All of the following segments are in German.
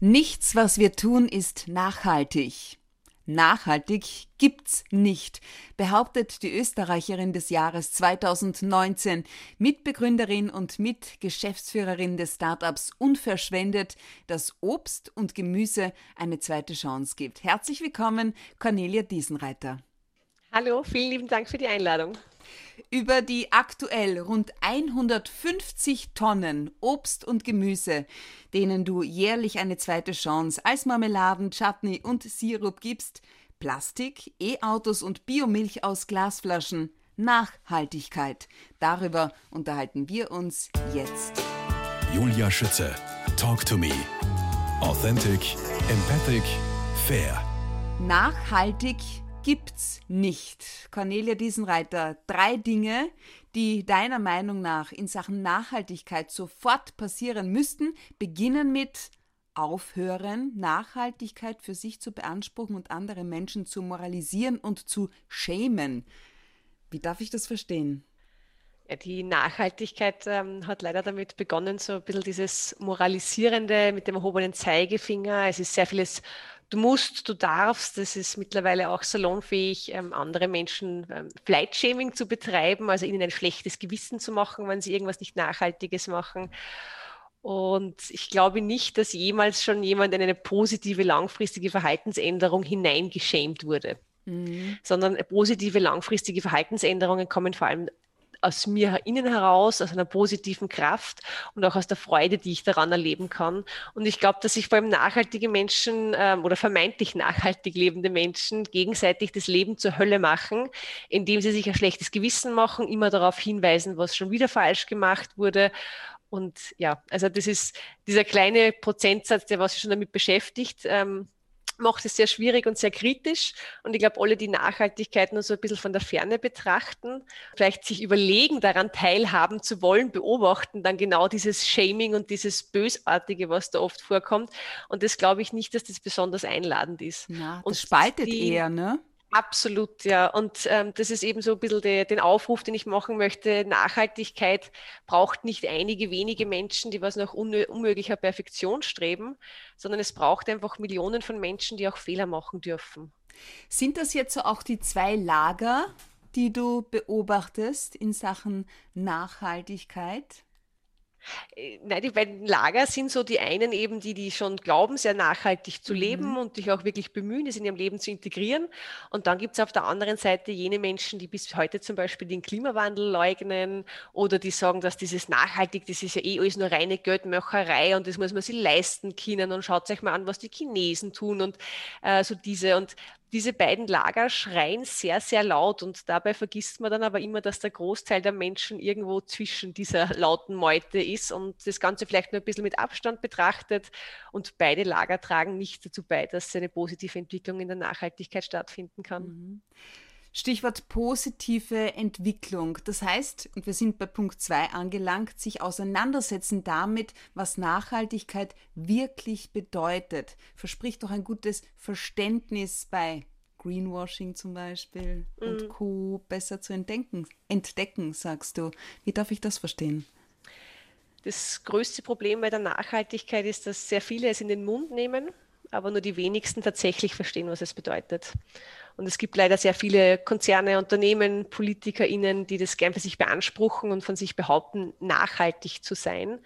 Nichts, was wir tun, ist nachhaltig. Nachhaltig gibt's nicht, behauptet die Österreicherin des Jahres 2019, Mitbegründerin und Mitgeschäftsführerin des Startups Unverschwendet, das Obst und Gemüse eine zweite Chance gibt. Herzlich willkommen, Cornelia Diesenreiter. Hallo, vielen lieben Dank für die Einladung. Über die aktuell rund 150 Tonnen Obst und Gemüse, denen du jährlich eine zweite Chance als Marmeladen, Chutney und Sirup gibst, Plastik, E-Autos und Biomilch aus Glasflaschen, Nachhaltigkeit. Darüber unterhalten wir uns jetzt. Julia Schütze, Talk to Me. Authentic, empathic, fair. Nachhaltig gibt's nicht. Cornelia Diesenreiter, drei Dinge, die deiner Meinung nach in Sachen Nachhaltigkeit sofort passieren müssten, beginnen mit aufhören, Nachhaltigkeit für sich zu beanspruchen und andere Menschen zu moralisieren und zu schämen. Wie darf ich das verstehen? Ja, die Nachhaltigkeit ähm, hat leider damit begonnen, so ein bisschen dieses Moralisierende mit dem erhobenen Zeigefinger. Es ist sehr vieles du musst, du darfst, das ist mittlerweile auch salonfähig, ähm, andere Menschen ähm, Flight-Shaming zu betreiben, also ihnen ein schlechtes Gewissen zu machen, wenn sie irgendwas nicht Nachhaltiges machen. Und ich glaube nicht, dass jemals schon jemand in eine positive langfristige Verhaltensänderung hineingeschämt wurde. Mhm. sondern positive langfristige Verhaltensänderungen kommen vor allem aus mir innen heraus, aus einer positiven Kraft und auch aus der Freude, die ich daran erleben kann. Und ich glaube, dass sich vor allem nachhaltige Menschen ähm, oder vermeintlich nachhaltig lebende Menschen gegenseitig das Leben zur Hölle machen, indem sie sich ein schlechtes Gewissen machen, immer darauf hinweisen, was schon wieder falsch gemacht wurde und ja, also das ist dieser kleine Prozentsatz, der was sich schon damit beschäftigt, ähm, macht es sehr schwierig und sehr kritisch. Und ich glaube, alle, die Nachhaltigkeit nur so ein bisschen von der Ferne betrachten, vielleicht sich überlegen, daran teilhaben zu wollen, beobachten dann genau dieses Shaming und dieses Bösartige, was da oft vorkommt. Und das glaube ich nicht, dass das besonders einladend ist. Ja, das und spaltet die, eher, ne? Absolut, ja. Und ähm, das ist eben so ein bisschen de, den Aufruf, den ich machen möchte. Nachhaltigkeit braucht nicht einige wenige Menschen, die was nach unmöglicher Perfektion streben, sondern es braucht einfach Millionen von Menschen, die auch Fehler machen dürfen. Sind das jetzt so auch die zwei Lager, die du beobachtest in Sachen Nachhaltigkeit? Nein, die beiden Lager sind so die einen eben, die, die schon glauben, sehr nachhaltig zu leben mhm. und sich auch wirklich bemühen, es in ihrem Leben zu integrieren. Und dann gibt es auf der anderen Seite jene Menschen, die bis heute zum Beispiel den Klimawandel leugnen oder die sagen, dass dieses nachhaltig, das ist ja eh alles nur reine Geldmacherei und das muss man sich leisten können und schaut euch mal an, was die Chinesen tun und äh, so diese. Und diese beiden Lager schreien sehr, sehr laut und dabei vergisst man dann aber immer, dass der Großteil der Menschen irgendwo zwischen dieser lauten Meute ist und das Ganze vielleicht nur ein bisschen mit Abstand betrachtet und beide Lager tragen nicht dazu bei, dass eine positive Entwicklung in der Nachhaltigkeit stattfinden kann. Mhm. Stichwort positive Entwicklung. Das heißt, und wir sind bei Punkt 2 angelangt, sich auseinandersetzen damit, was Nachhaltigkeit wirklich bedeutet. Verspricht doch ein gutes Verständnis bei Greenwashing zum Beispiel mhm. und Co. besser zu entdecken, entdecken, sagst du. Wie darf ich das verstehen? Das größte Problem bei der Nachhaltigkeit ist, dass sehr viele es in den Mund nehmen, aber nur die wenigsten tatsächlich verstehen, was es bedeutet. Und es gibt leider sehr viele Konzerne, Unternehmen, PolitikerInnen, die das gern für sich beanspruchen und von sich behaupten, nachhaltig zu sein.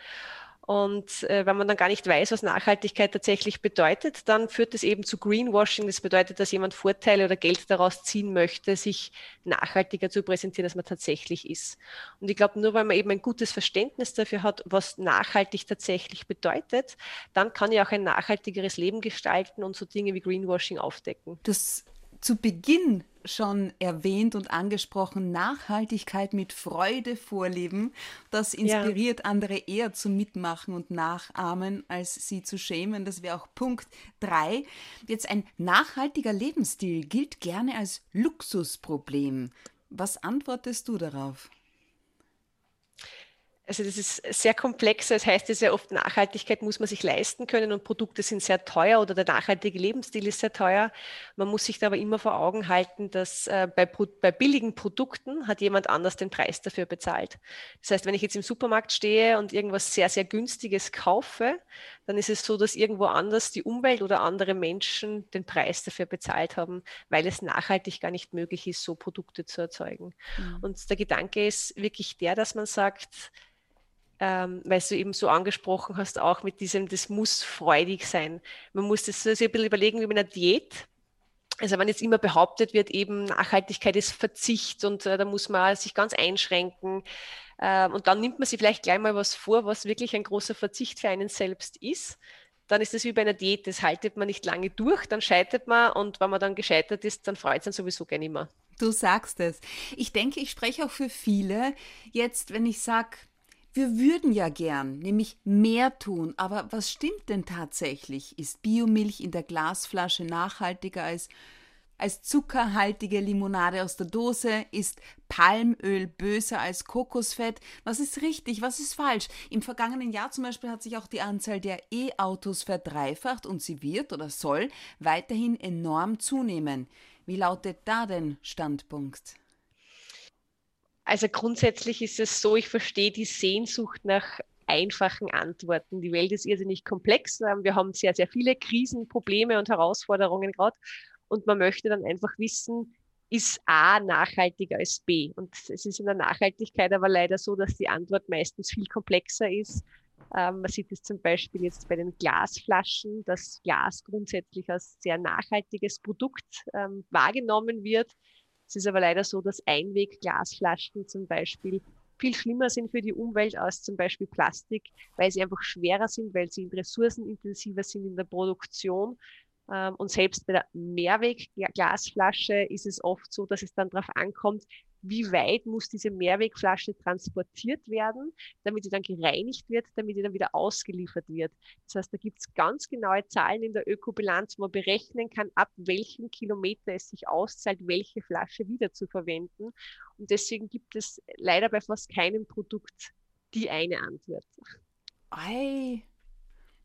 Und äh, wenn man dann gar nicht weiß, was Nachhaltigkeit tatsächlich bedeutet, dann führt es eben zu Greenwashing. Das bedeutet, dass jemand Vorteile oder Geld daraus ziehen möchte, sich nachhaltiger zu präsentieren, als man tatsächlich ist. Und ich glaube, nur weil man eben ein gutes Verständnis dafür hat, was nachhaltig tatsächlich bedeutet, dann kann ich auch ein nachhaltigeres Leben gestalten und so Dinge wie Greenwashing aufdecken. Das zu Beginn schon erwähnt und angesprochen, Nachhaltigkeit mit Freude vorleben. Das inspiriert ja. andere eher zum Mitmachen und Nachahmen, als sie zu schämen. Das wäre auch Punkt 3. Jetzt ein nachhaltiger Lebensstil gilt gerne als Luxusproblem. Was antwortest du darauf? Also das ist sehr komplex. Das heißt ja sehr oft, Nachhaltigkeit muss man sich leisten können und Produkte sind sehr teuer oder der nachhaltige Lebensstil ist sehr teuer. Man muss sich da aber immer vor Augen halten, dass äh, bei, bei billigen Produkten hat jemand anders den Preis dafür bezahlt. Das heißt, wenn ich jetzt im Supermarkt stehe und irgendwas sehr, sehr günstiges kaufe, dann ist es so, dass irgendwo anders die Umwelt oder andere Menschen den Preis dafür bezahlt haben, weil es nachhaltig gar nicht möglich ist, so Produkte zu erzeugen. Mhm. Und der Gedanke ist wirklich der, dass man sagt, ähm, weil du eben so angesprochen hast, auch mit diesem, das muss freudig sein. Man muss das so ein bisschen überlegen wie bei einer Diät. Also wenn jetzt immer behauptet wird, eben Nachhaltigkeit ist Verzicht und äh, da muss man sich ganz einschränken. Äh, und dann nimmt man sich vielleicht gleich mal was vor, was wirklich ein großer Verzicht für einen selbst ist. Dann ist das wie bei einer Diät, das haltet man nicht lange durch, dann scheitert man und wenn man dann gescheitert ist, dann freut es einen sowieso gar nicht mehr. Du sagst es. Ich denke, ich spreche auch für viele. Jetzt, wenn ich sage, wir würden ja gern, nämlich mehr tun, aber was stimmt denn tatsächlich? Ist Biomilch in der Glasflasche nachhaltiger als, als zuckerhaltige Limonade aus der Dose? Ist Palmöl böser als Kokosfett? Was ist richtig, was ist falsch? Im vergangenen Jahr zum Beispiel hat sich auch die Anzahl der E-Autos verdreifacht und sie wird oder soll weiterhin enorm zunehmen. Wie lautet da denn Standpunkt? Also grundsätzlich ist es so, ich verstehe die Sehnsucht nach einfachen Antworten. Die Welt ist irrsinnig komplex. Ähm, wir haben sehr, sehr viele Krisen, Probleme und Herausforderungen gerade. Und man möchte dann einfach wissen, ist A nachhaltiger als B? Und es ist in der Nachhaltigkeit aber leider so, dass die Antwort meistens viel komplexer ist. Ähm, man sieht es zum Beispiel jetzt bei den Glasflaschen, dass Glas grundsätzlich als sehr nachhaltiges Produkt ähm, wahrgenommen wird. Es ist aber leider so, dass Einwegglasflaschen zum Beispiel viel schlimmer sind für die Umwelt als zum Beispiel Plastik, weil sie einfach schwerer sind, weil sie ressourcenintensiver sind in der Produktion. Ähm, und selbst bei der Mehrwegglasflasche ist es oft so, dass es dann darauf ankommt, wie weit muss diese Mehrwegflasche transportiert werden, damit sie dann gereinigt wird, damit sie dann wieder ausgeliefert wird. Das heißt, da gibt es ganz genaue Zahlen in der Ökobilanz, wo man berechnen kann, ab welchem Kilometer es sich auszahlt, welche Flasche wieder zu verwenden. Und deswegen gibt es leider bei fast keinem Produkt die eine Antwort. Ei,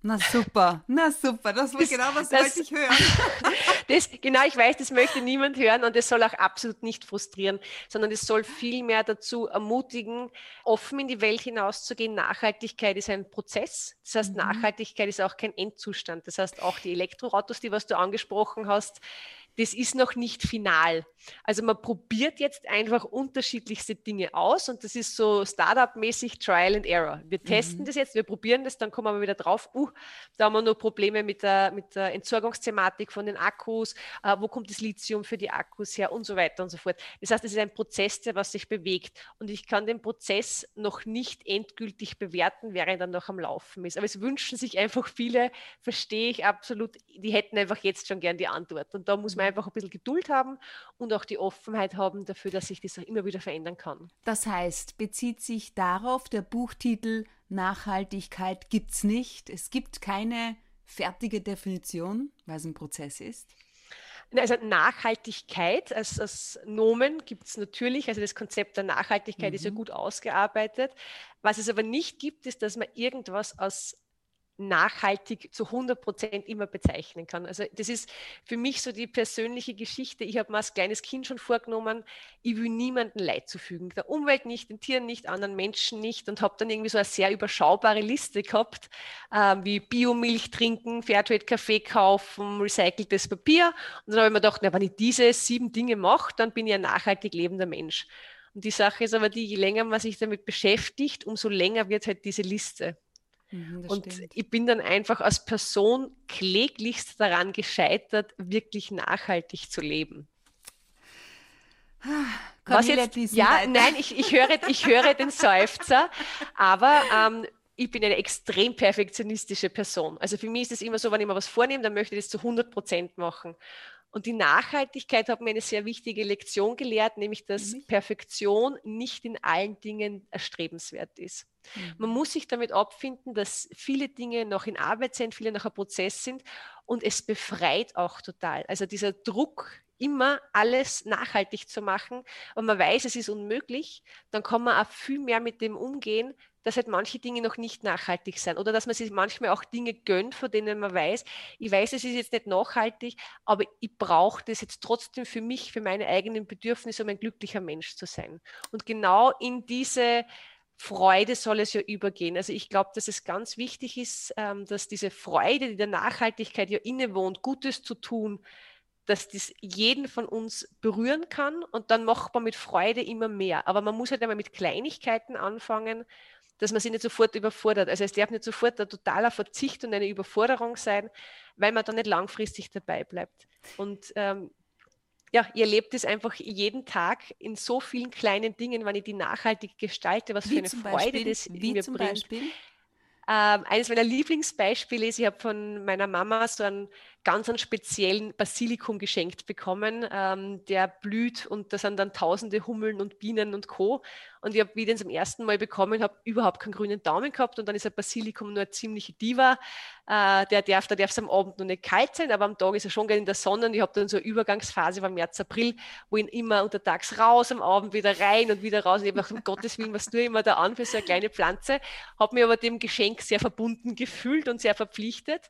na super, na super, das war das, genau, was das, wollte ich hören. das, genau, ich weiß, das möchte niemand hören und es soll auch absolut nicht frustrieren, sondern es soll vielmehr dazu ermutigen, offen in die Welt hinauszugehen. Nachhaltigkeit ist ein Prozess, das heißt, mhm. Nachhaltigkeit ist auch kein Endzustand. Das heißt, auch die Elektroautos, die was du angesprochen hast, das ist noch nicht final. Also man probiert jetzt einfach unterschiedlichste Dinge aus und das ist so Startup-mäßig Trial and Error. Wir testen mhm. das jetzt, wir probieren das, dann kommen wir wieder drauf, uh, da haben wir nur Probleme mit der, mit der Entsorgungsthematik von den Akkus, uh, wo kommt das Lithium für die Akkus her und so weiter und so fort. Das heißt, es ist ein Prozess, der was sich bewegt und ich kann den Prozess noch nicht endgültig bewerten, während er noch am Laufen ist. Aber es wünschen sich einfach viele, verstehe ich absolut, die hätten einfach jetzt schon gern die Antwort und da muss man einfach ein bisschen Geduld haben und auch die Offenheit haben dafür, dass sich das auch immer wieder verändern kann. Das heißt, bezieht sich darauf der Buchtitel Nachhaltigkeit gibt's nicht. Es gibt keine fertige Definition, weil es ein Prozess ist. Also Nachhaltigkeit als, als Nomen gibt es natürlich, also das Konzept der Nachhaltigkeit mhm. ist ja mhm. gut ausgearbeitet. Was es aber nicht gibt, ist, dass man irgendwas aus nachhaltig zu 100 Prozent immer bezeichnen kann. Also das ist für mich so die persönliche Geschichte. Ich habe mir als kleines Kind schon vorgenommen, ich will niemandem Leid zufügen. Der Umwelt nicht, den Tieren nicht, anderen Menschen nicht und habe dann irgendwie so eine sehr überschaubare Liste gehabt, äh, wie Biomilch trinken, Fairtrade-Kaffee kaufen, recyceltes Papier. Und dann habe ich mir gedacht, na, wenn ich diese sieben Dinge mache, dann bin ich ein nachhaltig lebender Mensch. Und die Sache ist aber die, je länger man sich damit beschäftigt, umso länger wird halt diese Liste. Mhm, und stimmt. ich bin dann einfach als Person kläglichst daran gescheitert, wirklich nachhaltig zu leben. Was jetzt, ja, nein, ich, ich, höre, ich höre den Seufzer, aber ähm, ich bin eine extrem perfektionistische Person. Also für mich ist es immer so, wenn ich mir was vornehme, dann möchte ich das zu 100 Prozent machen. Und die Nachhaltigkeit hat mir eine sehr wichtige Lektion gelehrt, nämlich dass mhm. Perfektion nicht in allen Dingen erstrebenswert ist. Mhm. Man muss sich damit abfinden, dass viele Dinge noch in Arbeit sind, viele noch ein Prozess sind und es befreit auch total. Also dieser Druck, immer alles nachhaltig zu machen und man weiß, es ist unmöglich, dann kann man auch viel mehr mit dem umgehen, dass halt manche Dinge noch nicht nachhaltig sind oder dass man sich manchmal auch Dinge gönnt, von denen man weiß, ich weiß, es ist jetzt nicht nachhaltig, aber ich brauche das jetzt trotzdem für mich, für meine eigenen Bedürfnisse, um ein glücklicher Mensch zu sein. Und genau in diese Freude soll es ja übergehen. Also ich glaube, dass es ganz wichtig ist, ähm, dass diese Freude, die der Nachhaltigkeit ja innewohnt, Gutes zu tun, dass das jeden von uns berühren kann und dann macht man mit Freude immer mehr. Aber man muss halt einmal mit Kleinigkeiten anfangen, dass man sich nicht sofort überfordert. Also es darf nicht sofort ein totaler Verzicht und eine Überforderung sein, weil man dann nicht langfristig dabei bleibt. Und ähm, ja, ihr lebt es einfach jeden Tag in so vielen kleinen Dingen, wenn ich die nachhaltig gestalte, was Wie für eine Freude Beispiel? das in mir zum bringt. Beispiel? Ähm, eines meiner Lieblingsbeispiele ist, ich habe von meiner Mama so einen ganz einen speziellen Basilikum geschenkt bekommen, ähm, der blüht und da sind dann tausende Hummeln und Bienen und Co. Und ich habe, wie ich den zum ersten Mal bekommen habe, überhaupt keinen grünen Daumen gehabt und dann ist ein Basilikum nur eine ziemliche Diva. Äh, der darf, da darf es am Abend noch nicht kalt sein, aber am Tag ist er schon gerne in der Sonne und ich habe dann so eine Übergangsphase war März, April, wo ihn immer untertags raus, am Abend wieder rein und wieder raus. Und ich habe gedacht, um Gottes Willen, was tue ich immer da an für so eine kleine Pflanze? Habe mich aber dem Geschenk sehr verbunden gefühlt und sehr verpflichtet.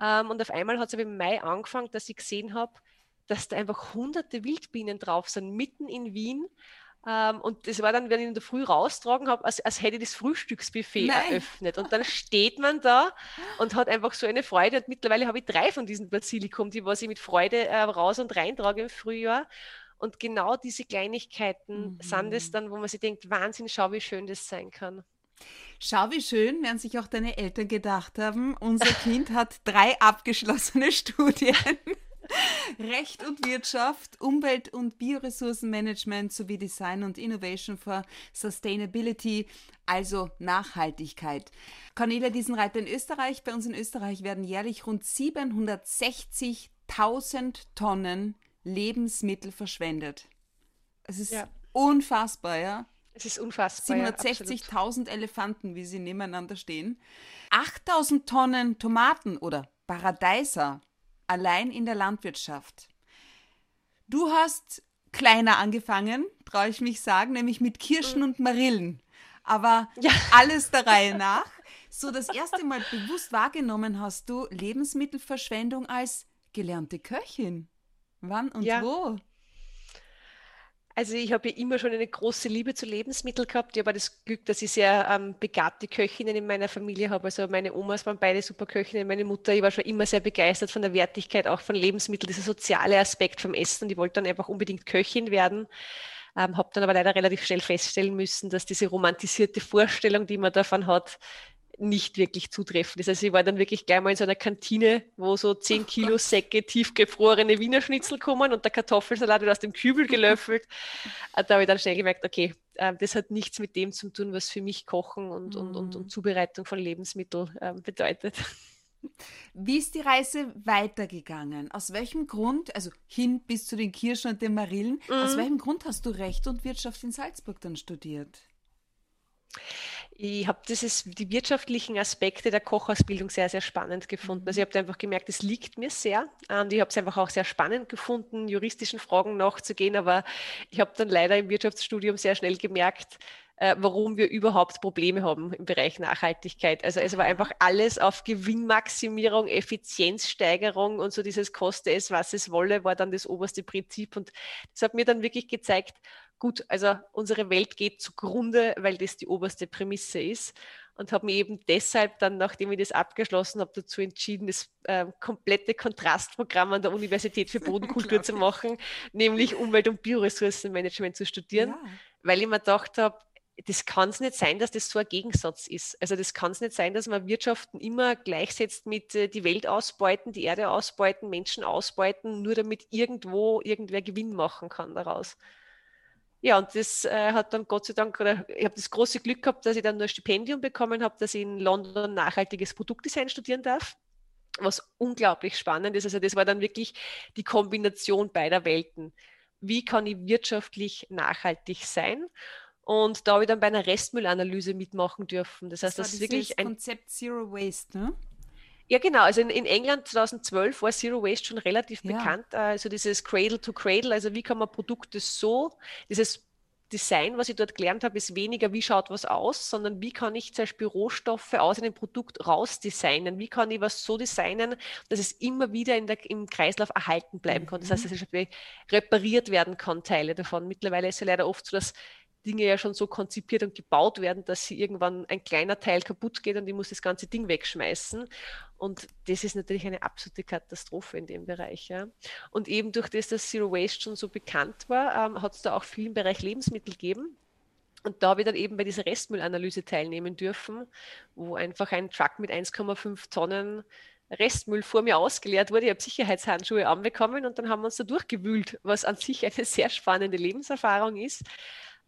Ähm, und auf einmal hat es aber im Mai angefangen, dass ich gesehen habe, dass da einfach hunderte Wildbienen drauf sind, mitten in Wien. Ähm, und das war dann, wenn ich in der Früh raustragen habe, als, als hätte ich das Frühstücksbuffet Nein. eröffnet. Und dann steht man da und hat einfach so eine Freude. Und mittlerweile habe ich drei von diesen Basilikum, die was ich mit Freude äh, raus und reintrage im Frühjahr. Und genau diese Kleinigkeiten Mhm. sind es dann, wo man sich denkt, Wahnsinn, schau, wie schön das sein kann. Schau, wie schön, werden sich auch deine Eltern gedacht haben. Unser Kind hat drei abgeschlossene Studien. Recht und Wirtschaft, Umwelt- und Bioressourcenmanagement sowie Design und Innovation for Sustainability, also Nachhaltigkeit. Cornelia Diesenreiter in Österreich. Bei uns in Österreich werden jährlich rund 760.000 Tonnen Lebensmittel verschwendet. Es ist Ja. unfassbar, ja. Es ist unfassbar. ja, absolut. 760.000 Elefanten, wie sie nebeneinander stehen. 8.000 Tonnen Tomaten oder Paradeiser allein in der Landwirtschaft. Du hast kleiner angefangen, traue ich mich sagen, nämlich mit Kirschen und Marillen. Aber Ja. alles der Reihe nach. So das erste Mal bewusst wahrgenommen hast du Lebensmittelverschwendung als gelernte Köchin. Wann und Ja. wo? Also ich habe ja immer schon eine große Liebe zu Lebensmitteln gehabt. Ich habe das Glück, dass ich sehr ähm, begabte Köchinnen in meiner Familie habe. Also meine Omas waren beide super Köchinnen, meine Mutter, ich war schon immer sehr begeistert von der Wertigkeit auch von Lebensmitteln, dieser soziale Aspekt vom Essen. Ich wollte dann einfach unbedingt Köchin werden. Ähm, habe dann aber leider relativ schnell feststellen müssen, dass diese romantisierte Vorstellung, die man davon hat, nicht wirklich zutreffend ist. Also ich war dann wirklich gleich mal in so einer Kantine, wo so 10 Kilo Säcke tiefgefrorene Wiener Schnitzel kommen und der Kartoffelsalat wird aus dem Kübel gelöffelt. Da habe ich dann schnell gemerkt, okay, äh, das hat nichts mit dem zu tun, was für mich Kochen und, und, und, und Zubereitung von Lebensmitteln ähm, bedeutet. Wie ist die Reise weitergegangen? Aus welchem Grund, also hin bis zu den Kirschen und den Marillen, aus welchem Grund hast du Recht und Wirtschaft in Salzburg dann studiert? Ich habe die wirtschaftlichen Aspekte der Kochausbildung sehr, sehr spannend gefunden. Also ich habe einfach gemerkt, es liegt mir sehr. Und ich habe es einfach auch sehr spannend gefunden, juristischen Fragen nachzugehen. Aber ich habe dann leider im Wirtschaftsstudium sehr schnell gemerkt, äh, warum wir überhaupt Probleme haben im Bereich Nachhaltigkeit. Also es war einfach alles auf Gewinnmaximierung, Effizienzsteigerung und so dieses Koste es, was es wolle, war dann das oberste Prinzip. Und das hat mir dann wirklich gezeigt, gut, also unsere Welt geht zugrunde, weil das die oberste Prämisse ist. Und habe mich eben deshalb dann, nachdem ich das abgeschlossen habe, dazu entschieden, das äh, komplette Kontrastprogramm an der Universität für Bodenkultur zu machen, nämlich Umwelt- und Bioressourcenmanagement zu studieren, Ja. weil ich mir gedacht habe, das kann es nicht sein, dass das so ein Gegensatz ist. Also das kann es nicht sein, dass man Wirtschaften immer gleichsetzt mit äh, die Welt ausbeuten, die Erde ausbeuten, Menschen ausbeuten, nur damit irgendwo irgendwer Gewinn machen kann daraus. Ja, und das äh, hat dann Gott sei Dank, oder ich habe das große Glück gehabt, dass ich dann nur ein Stipendium bekommen habe, dass ich in London nachhaltiges Produktdesign studieren darf, was unglaublich spannend ist. Also das war dann wirklich die Kombination beider Welten. Wie kann ich wirtschaftlich nachhaltig sein? Und da habe ich dann bei einer Restmüllanalyse mitmachen dürfen. Das heißt, war das ist wirklich ein Konzept Zero Waste, ne? Ja, genau. Also in, in England 2012 war Zero Waste schon relativ Ja. bekannt. äh, Also dieses Cradle to Cradle, also wie kann man Produkte so, dieses Design, was ich dort gelernt habe, ist weniger, wie schaut was aus, sondern wie kann ich zum Beispiel Rohstoffe aus einem Produkt rausdesignen? Wie kann ich was so designen, dass es immer wieder in der, im Kreislauf erhalten bleiben kann? Das heißt, dass es repariert werden kann, Teile davon. Mittlerweile ist es ja leider oft so, dass Dinge ja schon so konzipiert und gebaut werden, dass sie irgendwann ein kleiner Teil kaputt geht und ich muss das ganze Ding wegschmeißen. Und das ist natürlich eine absolute Katastrophe in dem Bereich. Ja. Und eben durch das, dass Zero Waste schon so bekannt war, ähm, hat es da auch viel im Bereich Lebensmittel gegeben. Und da habe ich dann eben bei dieser Restmüllanalyse teilnehmen dürfen, wo einfach ein Truck mit 1,5 Tonnen Restmüll vor mir ausgeleert wurde. Ich habe Sicherheitshandschuhe anbekommen und dann haben wir uns da durchgewühlt, was an sich eine sehr spannende Lebenserfahrung ist.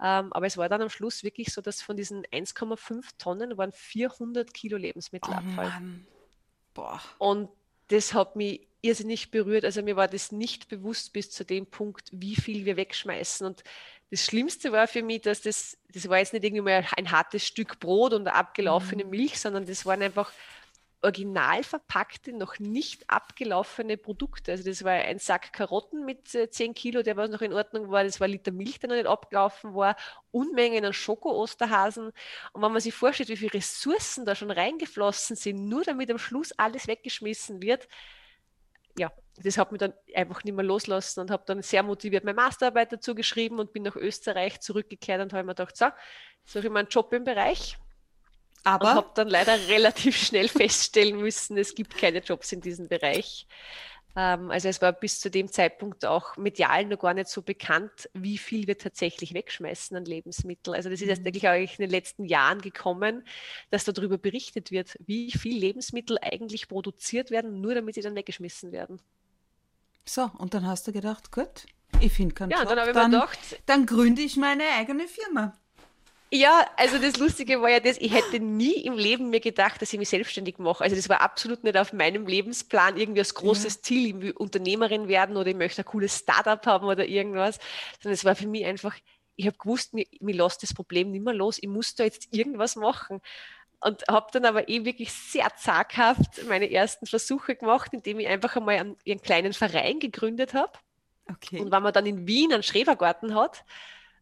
Ähm, aber es war dann am Schluss wirklich so, dass von diesen 1,5 Tonnen waren 400 Kilo Lebensmittelabfall. Oh Boah. Und das hat mich irrsinnig berührt. Also mir war das nicht bewusst bis zu dem Punkt, wie viel wir wegschmeißen. Und das Schlimmste war für mich, dass das, das war jetzt nicht irgendwie mal ein hartes Stück Brot und abgelaufene mhm. Milch, sondern das waren einfach original verpackte, noch nicht abgelaufene Produkte. Also das war ein Sack Karotten mit äh, 10 Kilo, der was noch in Ordnung war. Das war ein Liter Milch, der noch nicht abgelaufen war. Unmengen an Schoko-Osterhasen. Und wenn man sich vorstellt, wie viele Ressourcen da schon reingeflossen sind, nur damit am Schluss alles weggeschmissen wird, ja, das hat mich dann einfach nicht mehr loslassen und habe dann sehr motiviert meine Masterarbeit dazu geschrieben und bin nach Österreich zurückgekehrt und habe mir gedacht, so, suche ich mir einen Job im Bereich aber und habe dann leider relativ schnell feststellen müssen, es gibt keine Jobs in diesem Bereich. Ähm, also es war bis zu dem Zeitpunkt auch medial noch gar nicht so bekannt, wie viel wir tatsächlich wegschmeißen an Lebensmitteln. Also das ist erst mhm. eigentlich auch in den letzten Jahren gekommen, dass darüber berichtet wird, wie viel Lebensmittel eigentlich produziert werden, nur damit sie dann weggeschmissen werden. So, und dann hast du gedacht, gut, ich finde keinen ja, Job. dann habe ich mir gedacht, dann gründe ich meine eigene Firma. Ja, also das Lustige war ja das, ich hätte nie im Leben mir gedacht, dass ich mich selbstständig mache. Also das war absolut nicht auf meinem Lebensplan irgendwie als großes ja. Ziel, irgendwie Unternehmerin werden oder ich möchte ein cooles Startup haben oder irgendwas, sondern es war für mich einfach, ich habe gewusst, mir, mir lässt das Problem nicht mehr los, ich muss da jetzt irgendwas machen. Und habe dann aber eh wirklich sehr zaghaft meine ersten Versuche gemacht, indem ich einfach einmal einen, einen kleinen Verein gegründet habe. Okay. Und wenn man dann in Wien einen Schrebergarten hat,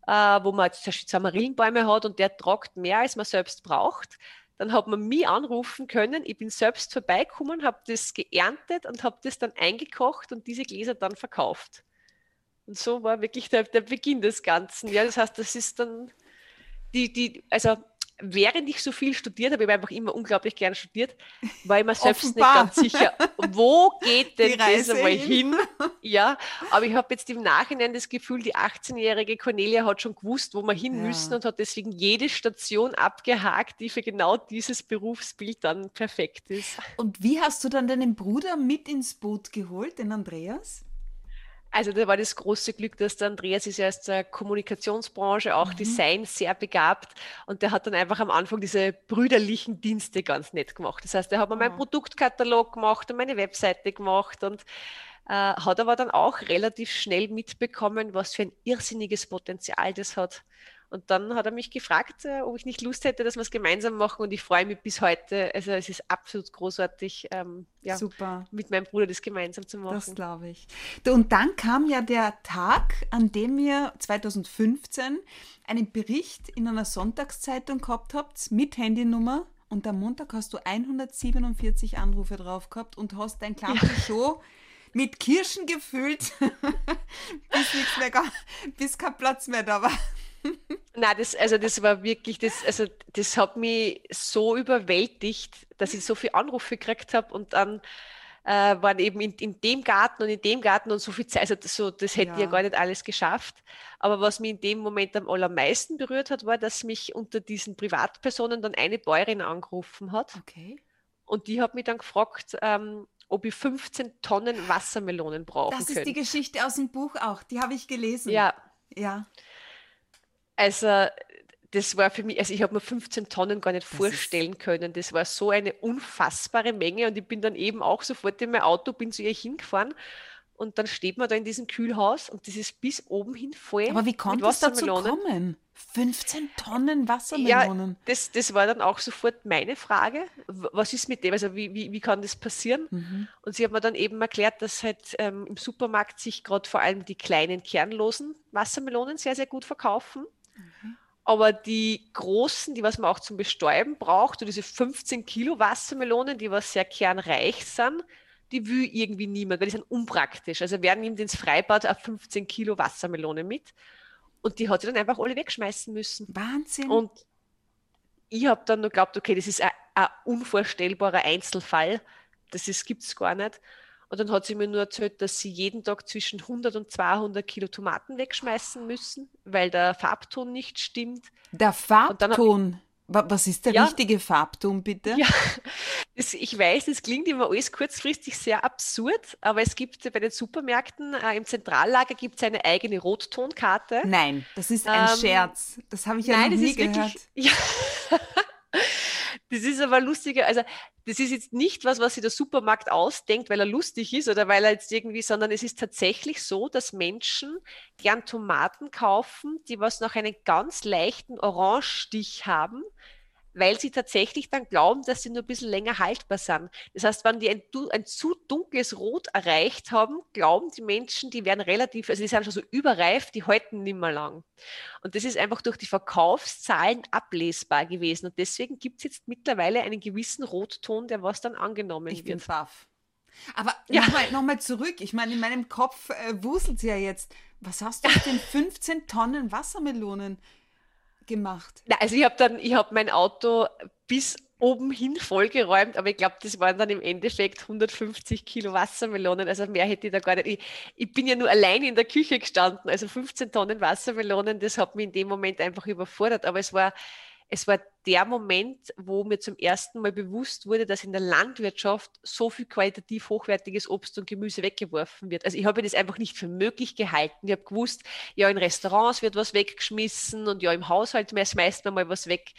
äh, wo man zum Beispiel Samarillenbäume hat und der tragt mehr, als man selbst braucht. Dann hat man mich anrufen können. Ich bin selbst vorbeigekommen, habe das geerntet und habe das dann eingekocht und diese Gläser dann verkauft. Und so war wirklich der, der Beginn des Ganzen. Ja, das heißt, das ist dann die, die, also während ich so viel studiert habe, ich habe einfach immer unglaublich gern studiert, war ich mir selbst Offenbar. nicht ganz sicher, wo geht denn das einmal hin? Ja, aber ich habe jetzt im Nachhinein das Gefühl, die 18-jährige Cornelia hat schon gewusst, wo wir hin ja. müssen und hat deswegen jede Station abgehakt, die für genau dieses Berufsbild dann perfekt ist. Und wie hast du dann deinen Bruder mit ins Boot geholt, den Andreas? Also da war das große Glück, dass der Andreas ist ja aus der Kommunikationsbranche, auch mhm. Design sehr begabt und der hat dann einfach am Anfang diese brüderlichen Dienste ganz nett gemacht. Das heißt, er hat mir mhm. meinen Produktkatalog gemacht und meine Webseite gemacht und äh, hat aber dann auch relativ schnell mitbekommen, was für ein irrsinniges Potenzial das hat. Und dann hat er mich gefragt, äh, ob ich nicht Lust hätte, dass wir es gemeinsam machen. Und ich freue mich bis heute. Also es ist absolut großartig, ähm, ja, Super. mit meinem Bruder das gemeinsam zu machen. Das glaube ich. Und dann kam ja der Tag, an dem ihr 2015 einen Bericht in einer Sonntagszeitung gehabt habt mit Handynummer. Und am Montag hast du 147 Anrufe drauf gehabt und hast dein kleines ja. Show mit Kirschen gefüllt, bis, nichts mehr, bis kein Platz mehr da war. Nein, das, also das war wirklich, das, also das hat mich so überwältigt, dass ich so viele Anrufe gekriegt habe und dann äh, waren eben in, in, dem Garten und in dem Garten und so viel Zeit, also das, so, das hätte ja. ich ja gar nicht alles geschafft. Aber was mich in dem Moment am allermeisten berührt hat, war, dass mich unter diesen Privatpersonen dann eine Bäuerin angerufen hat. Okay. Und die hat mich dann gefragt, ähm, ob ich 15 Tonnen Wassermelonen brauche. Das ist könnt. die Geschichte aus dem Buch auch, die habe ich gelesen. Ja. Ja. Also das war für mich, also ich habe mir 15 Tonnen gar nicht das vorstellen können. Das war so eine unfassbare Menge und ich bin dann eben auch sofort in mein Auto, bin zu ihr hingefahren und dann steht man da in diesem Kühlhaus und das ist bis oben hin voll. Aber wie konnte es dazu kommen? 15 Tonnen Wassermelonen. Ja, das, das war dann auch sofort meine Frage. Was ist mit dem? Also wie, wie, wie kann das passieren? Mhm. Und sie hat mir dann eben erklärt, dass halt ähm, im Supermarkt sich gerade vor allem die kleinen kernlosen Wassermelonen sehr, sehr gut verkaufen Mhm. Aber die großen, die was man auch zum Bestäuben braucht, so diese 15 Kilo Wassermelonen, die was sehr kernreich sind, die will irgendwie niemand, weil die sind unpraktisch. Also wer nimmt ins Freibad eine 15 Kilo Wassermelone mit? Und die hat sie dann einfach alle wegschmeißen müssen. Wahnsinn. Und ich habe dann nur geglaubt, okay, das ist ein, ein unvorstellbarer Einzelfall. Das gibt es gar nicht. Und dann hat sie mir nur erzählt, dass sie jeden Tag zwischen 100 und 200 Kilo Tomaten wegschmeißen müssen, weil der Farbton nicht stimmt. Der Farbton? Was ist der ja, richtige Farbton, bitte? Ja, das, ich weiß, das klingt immer alles kurzfristig sehr absurd, aber es gibt bei den Supermärkten äh, im Zentrallager gibt es eine eigene Rottonkarte. Nein, das ist ein ähm, Scherz. Das habe ich ja nein, noch nie gehört. Wirklich, ja. Das ist aber lustiger, also das ist jetzt nicht was, was sich der Supermarkt ausdenkt, weil er lustig ist oder weil er jetzt irgendwie, sondern es ist tatsächlich so, dass Menschen gern Tomaten kaufen, die was noch einen ganz leichten Orangestich haben, weil sie tatsächlich dann glauben, dass sie nur ein bisschen länger haltbar sind. Das heißt, wenn die ein, ein, zu dunkles Rot erreicht haben, glauben die Menschen, die werden relativ, also die sind schon so überreif, die halten nicht mehr lang. Und das ist einfach durch die Verkaufszahlen ablesbar gewesen. Und deswegen gibt es jetzt mittlerweile einen gewissen Rotton, der was dann angenommen ich wird. Ich bin baff. Aber ja. nochmal noch mal zurück. Ich meine, in meinem Kopf äh, wuselt sie ja jetzt. Was hast du mit den 15 Tonnen Wassermelonen? Gemacht? Na, also ich habe dann, ich habe mein Auto bis oben hin vollgeräumt, aber ich glaube, das waren dann im Endeffekt 150 Kilo Wassermelonen, also mehr hätte ich da gar nicht. Ich, ich, bin ja nur allein in der Küche gestanden, also 15 Tonnen Wassermelonen, das hat mich in dem Moment einfach überfordert, aber es war, es war der Moment, wo mir zum ersten Mal bewusst wurde, dass in der Landwirtschaft so viel qualitativ hochwertiges Obst und Gemüse weggeworfen wird. Also ich habe das einfach nicht für möglich gehalten. Ich habe gewusst, ja, in Restaurants wird was weggeschmissen und ja, im Haushalt schmeißt man mal was weg.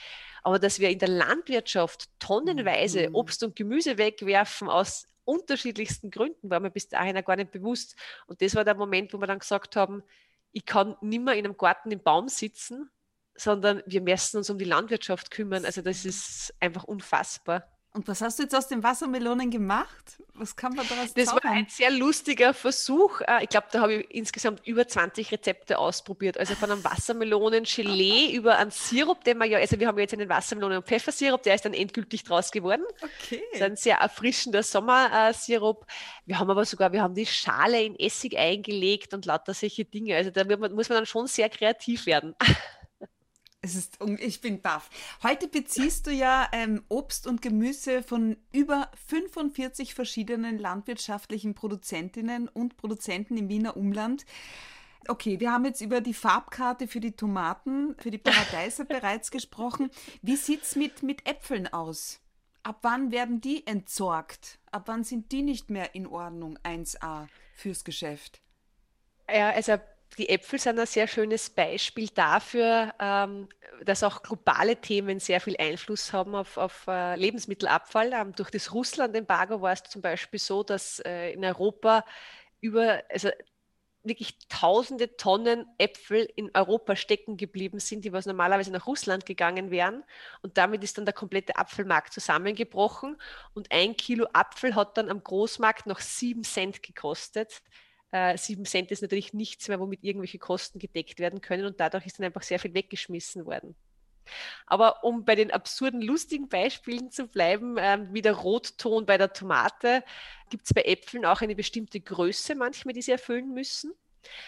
Aber dass wir in der Landwirtschaft tonnenweise mhm. Obst und Gemüse wegwerfen aus unterschiedlichsten Gründen, war mir bis dahin gar nicht bewusst. Und das war der Moment, wo wir dann gesagt haben, ich kann nimmer in einem Garten im Baum sitzen sondern wir müssen uns um die Landwirtschaft kümmern. Also das ist einfach unfassbar. Und was hast du jetzt aus den Wassermelonen gemacht? Was kann man daraus Das zaubern? war ein sehr lustiger Versuch. Äh, ich glaube, da habe ich insgesamt über 20 Rezepte ausprobiert. Also von einem Wassermelonen-Gelee über einen Sirup, den wir ja, also wir haben jetzt einen Wassermelonen- und Pfeffersirup, der ist dann endgültig draus geworden. Okay. Das ist ein sehr erfrischender Sommersirup. Wir haben aber sogar, wir haben die Schale in Essig eingelegt und lauter solche Dinge. Also da muss man dann schon sehr kreativ werden. Es ist, ich bin baff. Heute beziehst du ja ähm, Obst und Gemüse von über 45 verschiedenen landwirtschaftlichen Produzentinnen und Produzenten im Wiener Umland. Okay, wir haben jetzt über die Farbkarte für die Tomaten, für die Paradeiser bereits gesprochen. Wie sieht es mit, mit Äpfeln aus? Ab wann werden die entsorgt? Ab wann sind die nicht mehr in Ordnung 1a fürs Geschäft? Ja, also die Äpfel sind ein sehr schönes Beispiel dafür, ähm, dass auch globale Themen sehr viel Einfluss haben auf, auf äh, Lebensmittelabfall. Ähm, durch das Russland-Embargo war es zum Beispiel so, dass äh, in Europa über, also wirklich tausende Tonnen Äpfel in Europa stecken geblieben sind, die was normalerweise nach Russland gegangen wären. Und damit ist dann der komplette Apfelmarkt zusammengebrochen. Und ein Kilo Apfel hat dann am Großmarkt noch sieben Cent gekostet äh, 7 Cent ist natürlich nichts mehr, womit irgendwelche Kosten gedeckt werden können und dadurch ist dann einfach sehr viel weggeschmissen worden. Aber um bei den absurden, lustigen Beispielen zu bleiben, ähm, wie der Rotton bei der Tomate, gibt es bei Äpfeln auch eine bestimmte Größe manchmal, die sie erfüllen müssen.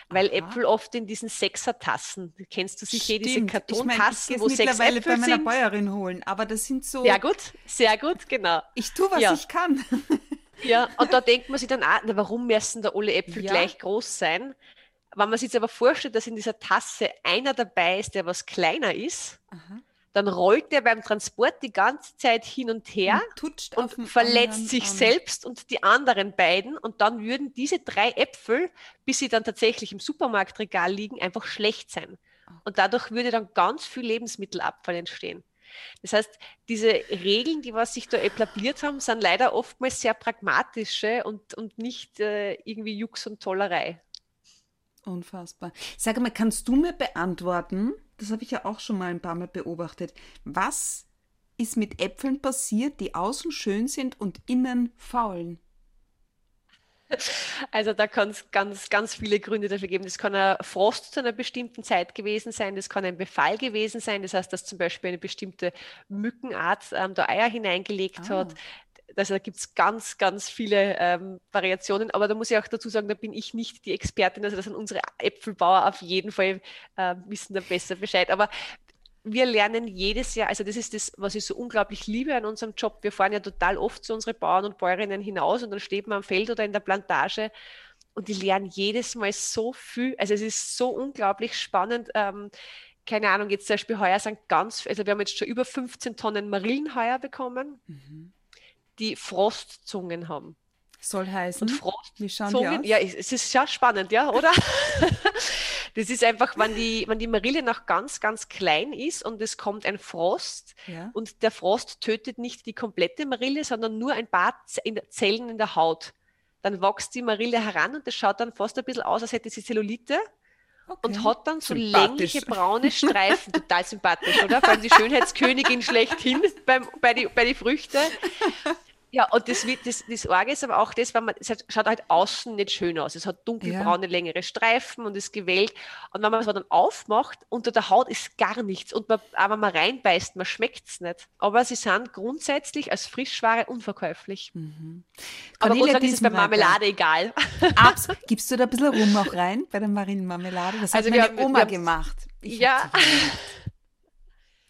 Weil Aha. Äpfel oft in diesen Sechsertassen, kennst du sicher Stimmt. diese Kartontassen, ich mein, ich wo sechs mittlerweile Äpfel bei meiner Bäuerin holen, aber das sind so. Sehr gut, sehr gut, genau. Ich tue, was ja. ich kann. Ja, und da denkt man sich dann auch, na, warum müssen da alle Äpfel ja. gleich groß sein? Wenn man sich jetzt aber vorstellt, dass in dieser Tasse einer dabei ist, der was kleiner ist, Aha. dann rollt der beim Transport die ganze Zeit hin und her und, und verletzt sich an. selbst und die anderen beiden. Und dann würden diese drei Äpfel, bis sie dann tatsächlich im Supermarktregal liegen, einfach schlecht sein. Und dadurch würde dann ganz viel Lebensmittelabfall entstehen. Das heißt, diese Regeln, die was sich da etabliert haben, sind leider oftmals sehr pragmatische und, und nicht äh, irgendwie Jux und Tollerei. Unfassbar. Sag mal, kannst du mir beantworten, das habe ich ja auch schon mal ein paar Mal beobachtet, was ist mit Äpfeln passiert, die außen schön sind und innen faulen? Also da kann es ganz, ganz viele Gründe dafür geben. Das kann ein Frost zu einer bestimmten Zeit gewesen sein, das kann ein Befall gewesen sein, das heißt, dass zum Beispiel eine bestimmte Mückenart ähm, da Eier hineingelegt ah. hat. Also da gibt es ganz, ganz viele ähm, Variationen, aber da muss ich auch dazu sagen, da bin ich nicht die Expertin, also das sind unsere Äpfelbauer auf jeden Fall, äh, wissen da besser Bescheid. Aber wir lernen jedes Jahr, also das ist das, was ich so unglaublich liebe an unserem Job. Wir fahren ja total oft zu unseren Bauern und Bäuerinnen hinaus und dann steht man am Feld oder in der Plantage und die lernen jedes Mal so viel. Also es ist so unglaublich spannend. Ähm, keine Ahnung, jetzt zum Beispiel heuer sind ganz, also wir haben jetzt schon über 15 Tonnen Marillen heuer bekommen. Mhm die Frostzungen haben. Soll heißen? Und Frostzungen, ja, es ist ja spannend, ja, oder? das ist einfach, wenn die, wenn die Marille noch ganz, ganz klein ist und es kommt ein Frost ja. und der Frost tötet nicht die komplette Marille, sondern nur ein paar Zellen in der Haut. Dann wächst die Marille heran und das schaut dann fast ein bisschen aus, als hätte sie Zellulite. Okay. und hat dann so längliche braune Streifen. Total sympathisch, oder? Vor allem die Schönheitskönigin schlechthin beim, bei den bei die Früchten. Ja, und das, das, das Orge ist aber auch das, weil man, es schaut halt außen nicht schön aus. Es hat dunkelbraune, ja. längere Streifen und ist gewellt. Und wenn man es dann aufmacht, unter der Haut ist gar nichts. Und man, aber wenn man reinbeißt, man schmeckt es nicht. Aber sie sind grundsätzlich als Frischware unverkäuflich. Mhm. Aber Gott ist es bei Marmelade egal. Abs Gibst du da ein bisschen Rum auch rein bei der Marienmarmelade? Das hat also meine Oma gemacht. Ich ja.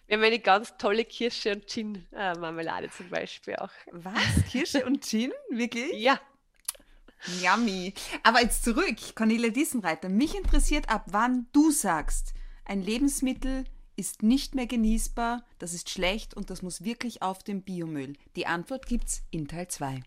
Wir haben eine ganz tolle Kirsche- und Gin-Marmelade zum Beispiel auch. Was? Kirsche und Gin? Wirklich? Ja. Yummy. Aber jetzt zurück, Cornelia Diesenreiter. Mich interessiert, ab wann du sagst, ein Lebensmittel ist nicht mehr genießbar, das ist schlecht und das muss wirklich auf den Biomüll. Die Antwort gibt's in Teil 2.